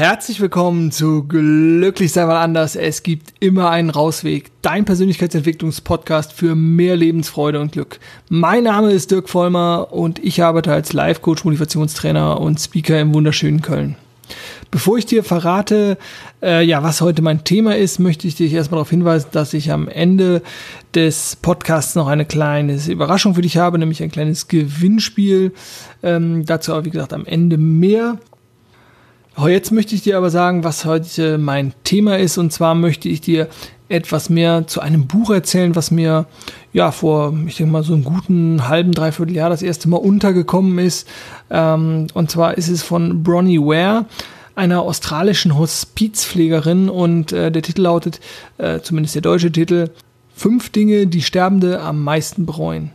herzlich willkommen zu Glücklich sei mal anders. Es gibt immer einen Rausweg. Dein Persönlichkeitsentwicklungspodcast für mehr Lebensfreude und Glück. Mein Name ist Dirk Vollmer und ich arbeite als Life-Coach, Motivationstrainer und Speaker im wunderschönen Köln. Bevor ich dir verrate, äh, ja, was heute mein Thema ist, möchte ich dich erstmal darauf hinweisen, dass ich am Ende des Podcasts noch eine kleine Überraschung für dich habe, nämlich ein kleines Gewinnspiel. Ähm, dazu aber, wie gesagt, am Ende mehr. Jetzt möchte ich dir aber sagen, was heute mein Thema ist. Und zwar möchte ich dir etwas mehr zu einem Buch erzählen, was mir ja vor, ich denke mal, so einem guten halben, dreiviertel Jahr das erste Mal untergekommen ist. Ähm, und zwar ist es von Bronnie Ware, einer australischen Hospizpflegerin. Und äh, der Titel lautet, äh, zumindest der deutsche Titel, Fünf Dinge, die Sterbende am meisten bereuen.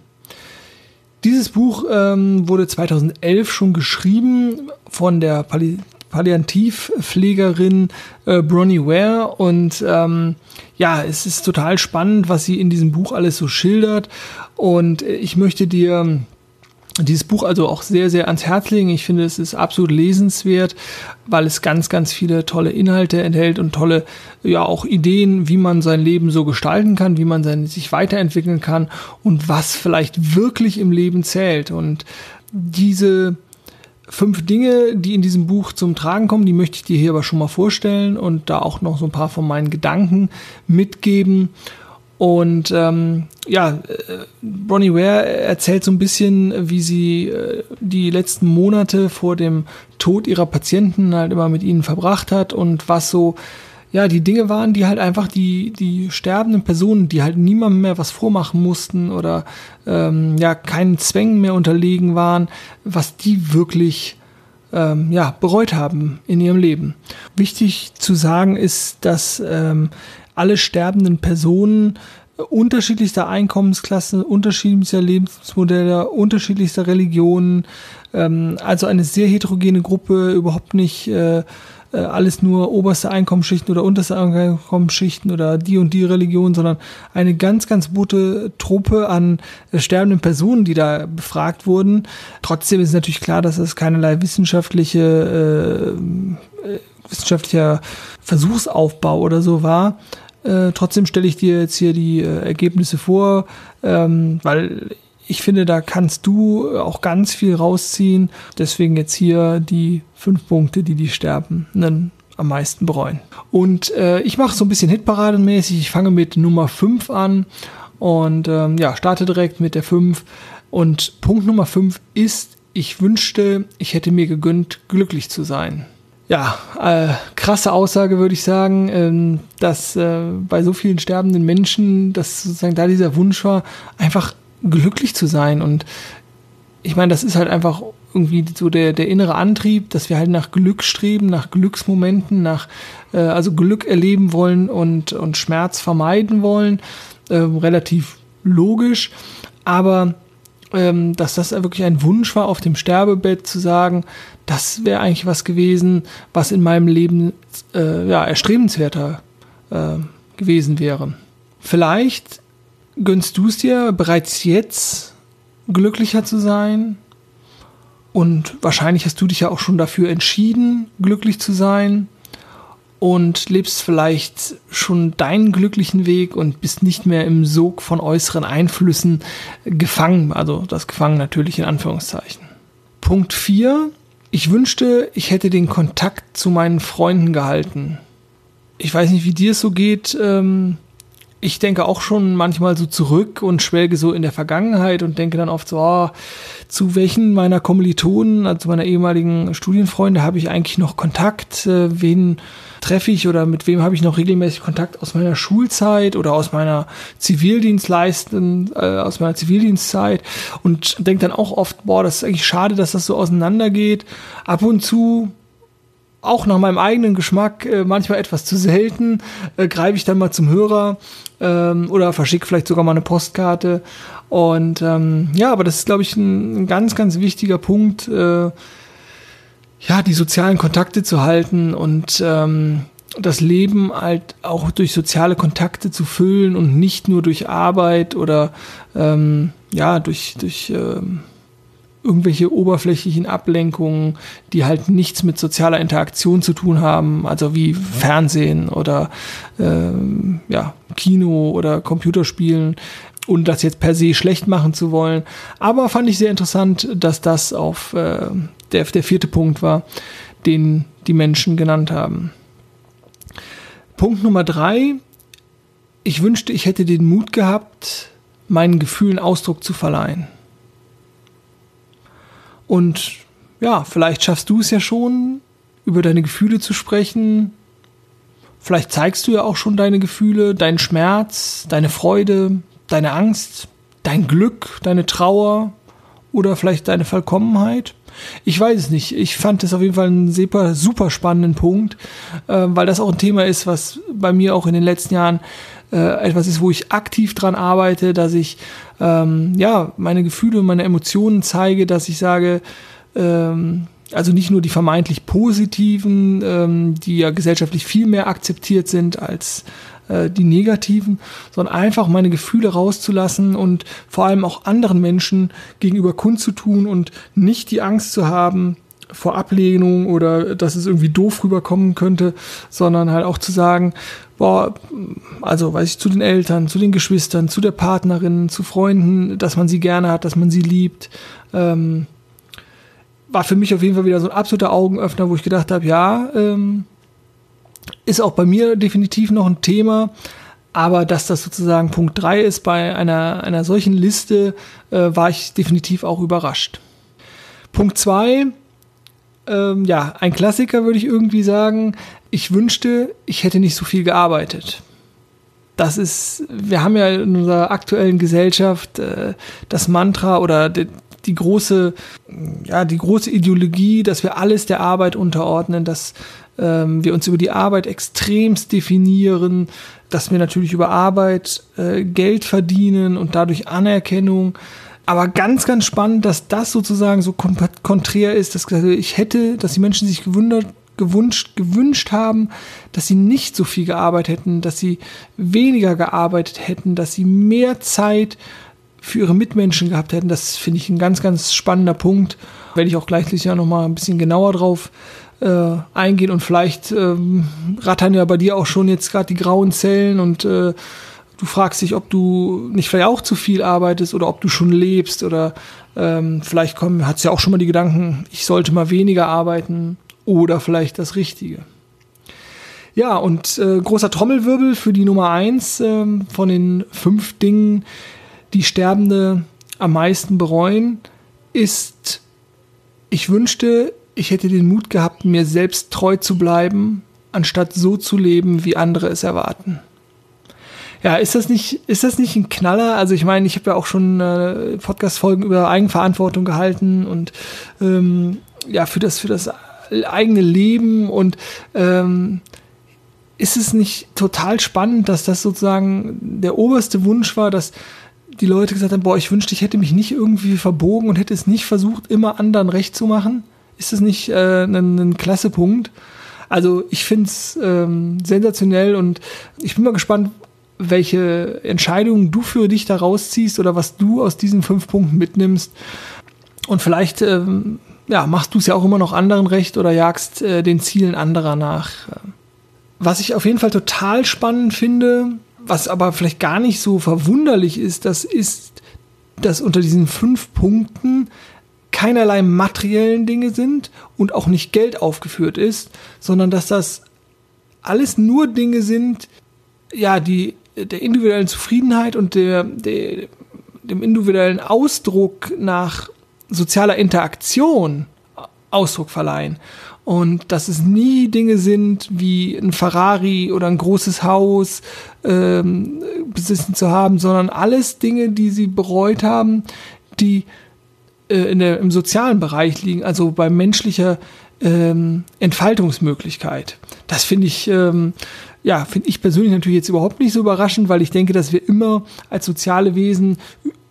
Dieses Buch ähm, wurde 2011 schon geschrieben von der Pali Palliativpflegerin äh, Bronnie Ware und ähm, ja, es ist total spannend, was sie in diesem Buch alles so schildert und ich möchte dir dieses Buch also auch sehr, sehr ans Herz legen. Ich finde, es ist absolut lesenswert, weil es ganz, ganz viele tolle Inhalte enthält und tolle, ja, auch Ideen, wie man sein Leben so gestalten kann, wie man sein, sich weiterentwickeln kann und was vielleicht wirklich im Leben zählt. Und diese fünf Dinge, die in diesem Buch zum Tragen kommen, die möchte ich dir hier aber schon mal vorstellen und da auch noch so ein paar von meinen Gedanken mitgeben. Und ähm, ja, äh, Bronnie Ware erzählt so ein bisschen, wie sie äh, die letzten Monate vor dem Tod ihrer Patienten halt immer mit ihnen verbracht hat und was so ja, die Dinge waren, die halt einfach die, die sterbenden Personen, die halt niemandem mehr was vormachen mussten oder ähm, ja, keinen Zwängen mehr unterlegen waren, was die wirklich ähm, ja, bereut haben in ihrem Leben. Wichtig zu sagen ist, dass ähm, alle sterbenden Personen unterschiedlichster Einkommensklassen, unterschiedlichster Lebensmodelle, unterschiedlichster Religionen, ähm, also eine sehr heterogene Gruppe, überhaupt nicht äh, äh, alles nur oberste Einkommensschichten oder unterste Einkommensschichten oder die und die Religion, sondern eine ganz, ganz bunte Truppe an äh, sterbenden Personen, die da befragt wurden. Trotzdem ist natürlich klar, dass es keinerlei wissenschaftliche, äh, äh, wissenschaftlicher Versuchsaufbau oder so war. Äh, trotzdem stelle ich dir jetzt hier die äh, Ergebnisse vor, ähm, weil ich finde, da kannst du auch ganz viel rausziehen. Deswegen jetzt hier die fünf Punkte, die die Sterbenden am meisten bereuen. Und äh, ich mache so ein bisschen Hitparadenmäßig. Ich fange mit Nummer 5 an und ähm, ja, starte direkt mit der 5. Und Punkt Nummer 5 ist, ich wünschte, ich hätte mir gegönnt, glücklich zu sein. Ja, äh, krasse Aussage würde ich sagen, ähm, dass äh, bei so vielen sterbenden Menschen, dass sozusagen da dieser Wunsch war, einfach glücklich zu sein. Und ich meine, das ist halt einfach irgendwie so der, der innere Antrieb, dass wir halt nach Glück streben, nach Glücksmomenten, nach äh, also Glück erleben wollen und, und Schmerz vermeiden wollen. Äh, relativ logisch. Aber ähm, dass das wirklich ein Wunsch war, auf dem Sterbebett zu sagen, das wäre eigentlich was gewesen, was in meinem Leben äh, ja, erstrebenswerter äh, gewesen wäre. Vielleicht gönnst du es dir bereits jetzt glücklicher zu sein? Und wahrscheinlich hast du dich ja auch schon dafür entschieden, glücklich zu sein und lebst vielleicht schon deinen glücklichen Weg und bist nicht mehr im Sog von äußeren Einflüssen gefangen. Also das gefangen natürlich in Anführungszeichen. Punkt 4. Ich wünschte, ich hätte den Kontakt zu meinen Freunden gehalten. Ich weiß nicht, wie dir es so geht. Ähm, ich denke auch schon manchmal so zurück und schwelge so in der Vergangenheit und denke dann oft so, oh, zu welchen meiner Kommilitonen, also meiner ehemaligen Studienfreunde, habe ich eigentlich noch Kontakt? Äh, wen treffe ich oder mit wem habe ich noch regelmäßig Kontakt aus meiner Schulzeit oder aus meiner Zivildienstleisten, äh, aus meiner Zivildienstzeit und denke dann auch oft, boah, das ist eigentlich schade, dass das so auseinandergeht. Ab und zu auch nach meinem eigenen Geschmack äh, manchmal etwas zu selten, äh, greife ich dann mal zum Hörer ähm, oder verschicke vielleicht sogar mal eine Postkarte. Und ähm, ja, aber das ist, glaube ich, ein, ein, ganz, ganz wichtiger Punkt, äh, ja, die sozialen Kontakte zu halten und ähm, das Leben halt auch durch soziale Kontakte zu füllen und nicht nur durch Arbeit oder ähm, ja, durch, durch ähm, irgendwelche oberflächlichen Ablenkungen, die halt nichts mit sozialer Interaktion zu tun haben, also wie Fernsehen oder ähm, ja, Kino oder Computerspielen, und das jetzt per se schlecht machen zu wollen. Aber fand ich sehr interessant, dass das auf äh, der, der vierte Punkt war, den die Menschen genannt haben. Punkt Nummer drei. Ich wünschte, ich hätte den Mut gehabt, meinen Gefühlen Ausdruck zu verleihen. Und ja, vielleicht schaffst du es ja schon, über deine Gefühle zu sprechen. Vielleicht zeigst du ja auch schon deine Gefühle, deinen Schmerz, deine Freude, deine Angst, dein Glück, deine Trauer oder vielleicht deine Vollkommenheit. Ich weiß es nicht. Ich fand das auf jeden Fall einen super, super spannenden Punkt, äh, weil das auch ein Thema ist, was bei mir auch in den letzten Jahren äh, etwas ist, wo ich aktiv dran arbeite, dass ich ähm, ja meine Gefühle und meine Emotionen zeige, dass ich sage, ähm, also nicht nur die vermeintlich positiven, ähm, die ja gesellschaftlich viel mehr akzeptiert sind als äh, die negativen, sondern einfach meine Gefühle rauszulassen und vor allem auch anderen Menschen gegenüber kundzutun und nicht die Angst zu haben, vor Ablehnung oder dass es irgendwie doof rüberkommen könnte, sondern halt auch zu sagen, boah, also weiß ich, zu den Eltern, zu den Geschwistern, zu der Partnerin, zu Freunden, dass man sie gerne hat, dass man sie liebt. Ähm, war für mich auf jeden Fall wieder so ein absoluter Augenöffner, wo ich gedacht habe, ja, ähm, ist auch bei mir definitiv noch ein Thema. Aber dass das sozusagen Punkt 3 ist bei einer, einer solchen Liste, äh, war ich definitiv auch überrascht. Punkt 2, ähm, ja, ein Klassiker würde ich irgendwie sagen. Ich wünschte, ich hätte nicht so viel gearbeitet. Das ist, wir haben ja in unserer aktuellen Gesellschaft äh, das Mantra oder die, die große, ja, die große Ideologie, dass wir alles der Arbeit unterordnen, dass ähm, wir uns über die Arbeit extremst definieren, dass wir natürlich über Arbeit äh, Geld verdienen und dadurch Anerkennung aber ganz, ganz spannend, dass das sozusagen so konträr ist, dass ich hätte, dass die Menschen sich gewundert, gewünscht, gewünscht haben, dass sie nicht so viel gearbeitet hätten, dass sie weniger gearbeitet hätten, dass sie mehr Zeit für ihre Mitmenschen gehabt hätten. Das finde ich ein ganz, ganz spannender Punkt. Werde ich auch gleich ja noch mal ein bisschen genauer drauf äh, eingehen und vielleicht ähm, rattern ja bei dir auch schon jetzt gerade die grauen Zellen und äh, du fragst dich, ob du nicht vielleicht auch zu viel arbeitest oder ob du schon lebst oder ähm, vielleicht hat es ja auch schon mal die Gedanken, ich sollte mal weniger arbeiten oder vielleicht das Richtige. Ja, und äh, großer Trommelwirbel für die Nummer eins äh, von den fünf Dingen, die Sterbende am meisten bereuen, ist, ich wünschte, ich hätte den Mut gehabt, mir selbst treu zu bleiben, anstatt so zu leben, wie andere es erwarten. Ja, ist das nicht, ist das nicht ein Knaller? Also ich meine, ich habe ja auch schon äh, Podcast-Folgen über Eigenverantwortung gehalten und ähm, ja, für das, für das eigene Leben und ähm, ist es nicht total spannend, dass das sozusagen der oberste Wunsch war, dass die Leute gesagt haben, boah, ich wünschte, ich hätte mich nicht irgendwie verbogen und hätte es nicht versucht, immer anderen recht zu machen? Ist das nicht äh, ein, ein klasse Punkt? Also ich finde es ähm, sensationell und ich bin mal gespannt, welche Entscheidungen du für dich da rausziehst oder was du aus diesen fünf Punkten mitnimmst. Und vielleicht ähm, ja, machst du es ja auch immer noch anderen recht oder jagst äh, den Zielen anderer nach. Was ich auf jeden Fall total spannend finde, was aber vielleicht gar nicht so verwunderlich ist, das ist, dass unter diesen fünf Punkten keinerlei materiellen Dinge sind und auch nicht Geld aufgeführt ist, sondern dass das alles nur Dinge sind, ja, die der individuellen Zufriedenheit und der, der, dem individuellen Ausdruck nach sozialer Interaktion Ausdruck verleihen. Und dass es nie Dinge sind wie ein Ferrari oder ein großes Haus ähm, besitzen zu haben, sondern alles Dinge, die sie bereut haben, die äh, in der, im sozialen Bereich liegen, also bei menschlicher ähm, Entfaltungsmöglichkeit. Das finde ich ähm, ja, finde ich persönlich natürlich jetzt überhaupt nicht so überraschend, weil ich denke, dass wir immer als soziale Wesen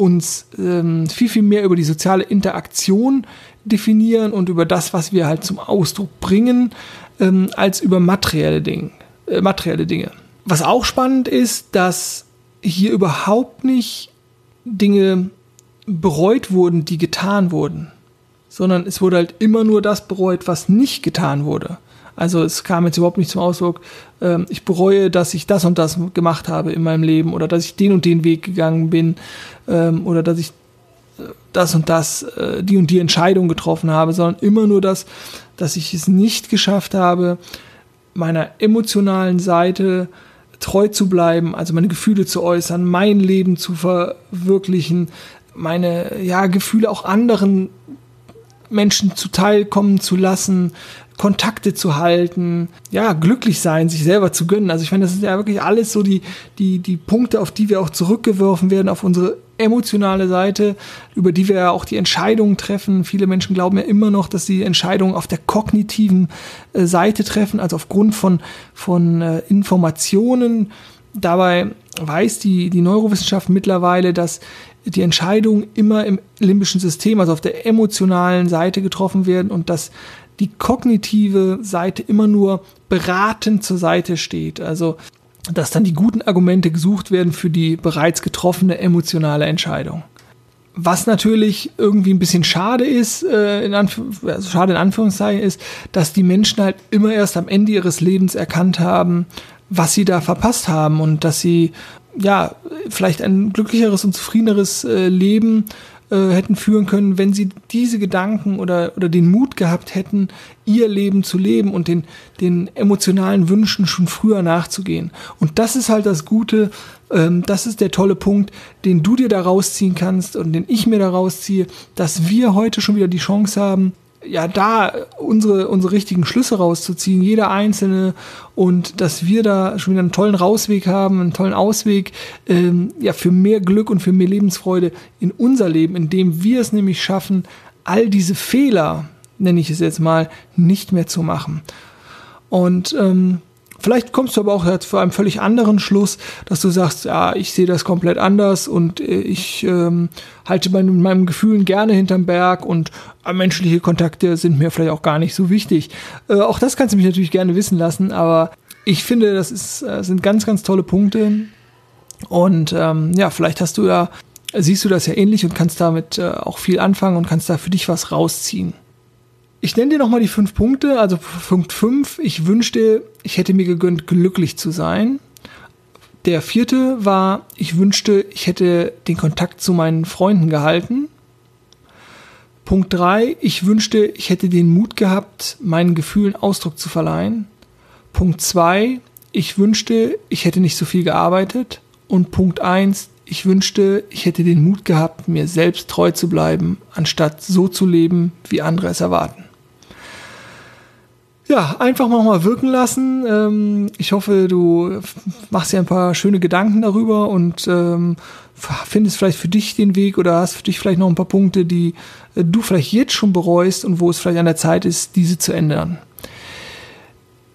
uns ähm, viel, viel mehr über die soziale Interaktion definieren und über das, was wir halt zum Ausdruck bringen, ähm, als über materielle Dinge, äh, materielle Dinge. Was auch spannend ist, dass hier überhaupt nicht Dinge bereut wurden, die getan wurden. sondern es wurde halt immer nur das bereut, was nicht getan wurde. Also es kam jetzt überhaupt nicht zum Ausdruck, ähm, ich bereue, dass ich das und das gemacht habe in meinem Leben oder dass ich den und den Weg gegangen bin ähm, oder dass ich äh, das und das, äh, die und die Entscheidung getroffen habe, sondern immer nur das, dass ich es nicht geschafft habe, meiner emotionalen Seite treu zu bleiben, also meine Gefühle zu äußern, mein Leben zu verwirklichen, meine ja, Gefühle auch anderen Menschen zuteilkommen zu lassen, Kontakte zu halten, ja, glücklich sein, sich selber zu gönnen. Also ich meine, das sind ja wirklich alles so die, die, die Punkte, auf die wir auch zurückgeworfen werden, auf unsere emotionale Seite, über die wir ja auch die Entscheidungen treffen. Viele Menschen glauben ja immer noch, dass sie Entscheidungen auf der kognitiven äh, Seite treffen, also aufgrund von, von äh, Informationen. Dabei weiß die, die Neurowissenschaft mittlerweile, dass die Entscheidungen immer im limbischen System, also auf der emotionalen Seite getroffen werden und dass die kognitive Seite immer nur beratend zur Seite steht. Also dass dann die guten Argumente gesucht werden für die bereits getroffene emotionale Entscheidung. Was natürlich irgendwie ein bisschen schade ist, äh, in also schade in Anführungszeichen ist, dass die Menschen halt immer erst am Ende ihres Lebens erkannt haben, was sie da verpasst haben und dass sie ja vielleicht ein glücklicheres und zufriedeneres äh, Leben äh, hätten führen können, wenn sie diese Gedanken oder, oder den Mut gehabt hätten, ihr Leben zu leben und den, den emotionalen Wünschen schon früher nachzugehen. Und das ist halt das Gute, ähm, das ist der tolle Punkt, den du dir da rausziehen kannst und den ich mir da rausziehe, dass wir heute schon wieder die Chance haben, ja, da unsere, unsere richtigen Schlüsse rauszuziehen, jeder Einzelne, und dass wir da schon wieder einen tollen Rausweg haben, einen tollen Ausweg, ähm, ja, für mehr Glück und für mehr Lebensfreude in unser Leben, indem wir es nämlich schaffen, all diese Fehler, nenne ich es jetzt mal, nicht mehr zu machen. Und ähm, Vielleicht kommst du aber auch zu einem völlig anderen Schluss, dass du sagst, ja, ich sehe das komplett anders und äh, ich ähm, halte bei meinen Gefühlen gerne hinterm Berg und äh, menschliche Kontakte sind mir vielleicht auch gar nicht so wichtig. Äh, auch das kannst du mich natürlich gerne wissen lassen, aber ich finde, das ist, äh, sind ganz, ganz tolle Punkte. Und ähm, ja, vielleicht hast du ja, siehst du das ja ähnlich und kannst damit äh, auch viel anfangen und kannst da für dich was rausziehen. Ich nenne dir nochmal die fünf Punkte. Also Punkt fünf, ich wünschte, ich hätte mir gegönnt, glücklich zu sein. Der vierte war, ich wünschte, ich hätte den Kontakt zu meinen Freunden gehalten. Punkt drei, ich wünschte, ich hätte den Mut gehabt, meinen Gefühlen Ausdruck zu verleihen. Punkt zwei, ich wünschte, ich hätte nicht so viel gearbeitet. Und Punkt eins, ich wünschte, ich hätte den Mut gehabt, mir selbst treu zu bleiben, anstatt so zu leben, wie andere es erwarten ja, einfach mal wirken lassen. Ähm, ich hoffe, du machst dir ein paar schöne Gedanken darüber und ähm, findest vielleicht für dich den Weg oder hast für dich vielleicht noch ein paar Punkte, die äh, du vielleicht jetzt schon bereust und wo es vielleicht an der Zeit ist, diese zu ändern.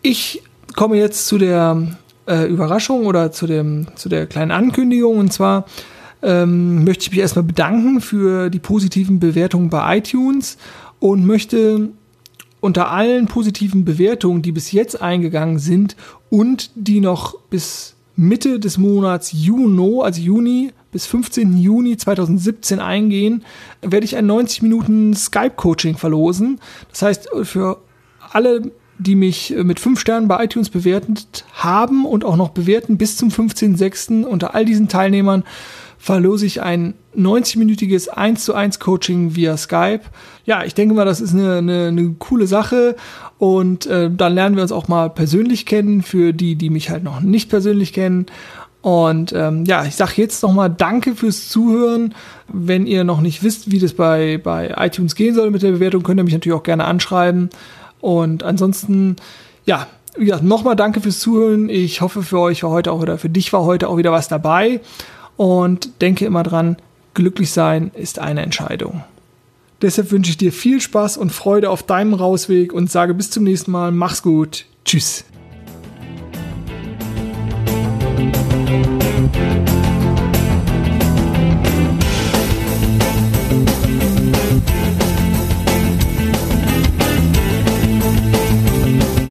Ich komme jetzt zu der äh, Überraschung oder zu, dem, zu der kleinen Ankündigung und zwar ähm, möchte ich mich erstmal bedanken für die positiven Bewertungen bei iTunes und möchte unter allen positiven Bewertungen, die bis jetzt eingegangen sind und die noch bis Mitte des Monats Juni, also Juni bis 15. Juni 2017 eingehen, werde ich ein 90 Minuten Skype-Coaching verlosen. Das heißt, für alle, die mich mit 5 Sternen bei iTunes bewertet haben und auch noch bewerten bis zum 15.06. unter all diesen Teilnehmern verlose ich ein 90-minütiges 1 zu 1 Coaching via Skype. Ja, ich denke mal, das ist eine, eine, eine coole Sache und äh, dann lernen wir uns auch mal persönlich kennen, für die, die mich halt noch nicht persönlich kennen. Und ähm, ja, ich sage jetzt nochmal Danke fürs Zuhören. Wenn ihr noch nicht wisst, wie das bei, bei iTunes gehen soll mit der Bewertung, könnt ihr mich natürlich auch gerne anschreiben. Und ansonsten, ja, wie gesagt, nochmal Danke fürs Zuhören. Ich hoffe, für euch war heute auch oder für dich war heute auch wieder was dabei. Und denke immer dran, glücklich sein ist eine Entscheidung. Deshalb wünsche ich dir viel Spaß und Freude auf deinem Rausweg und sage bis zum nächsten Mal. Mach's gut. Tschüss.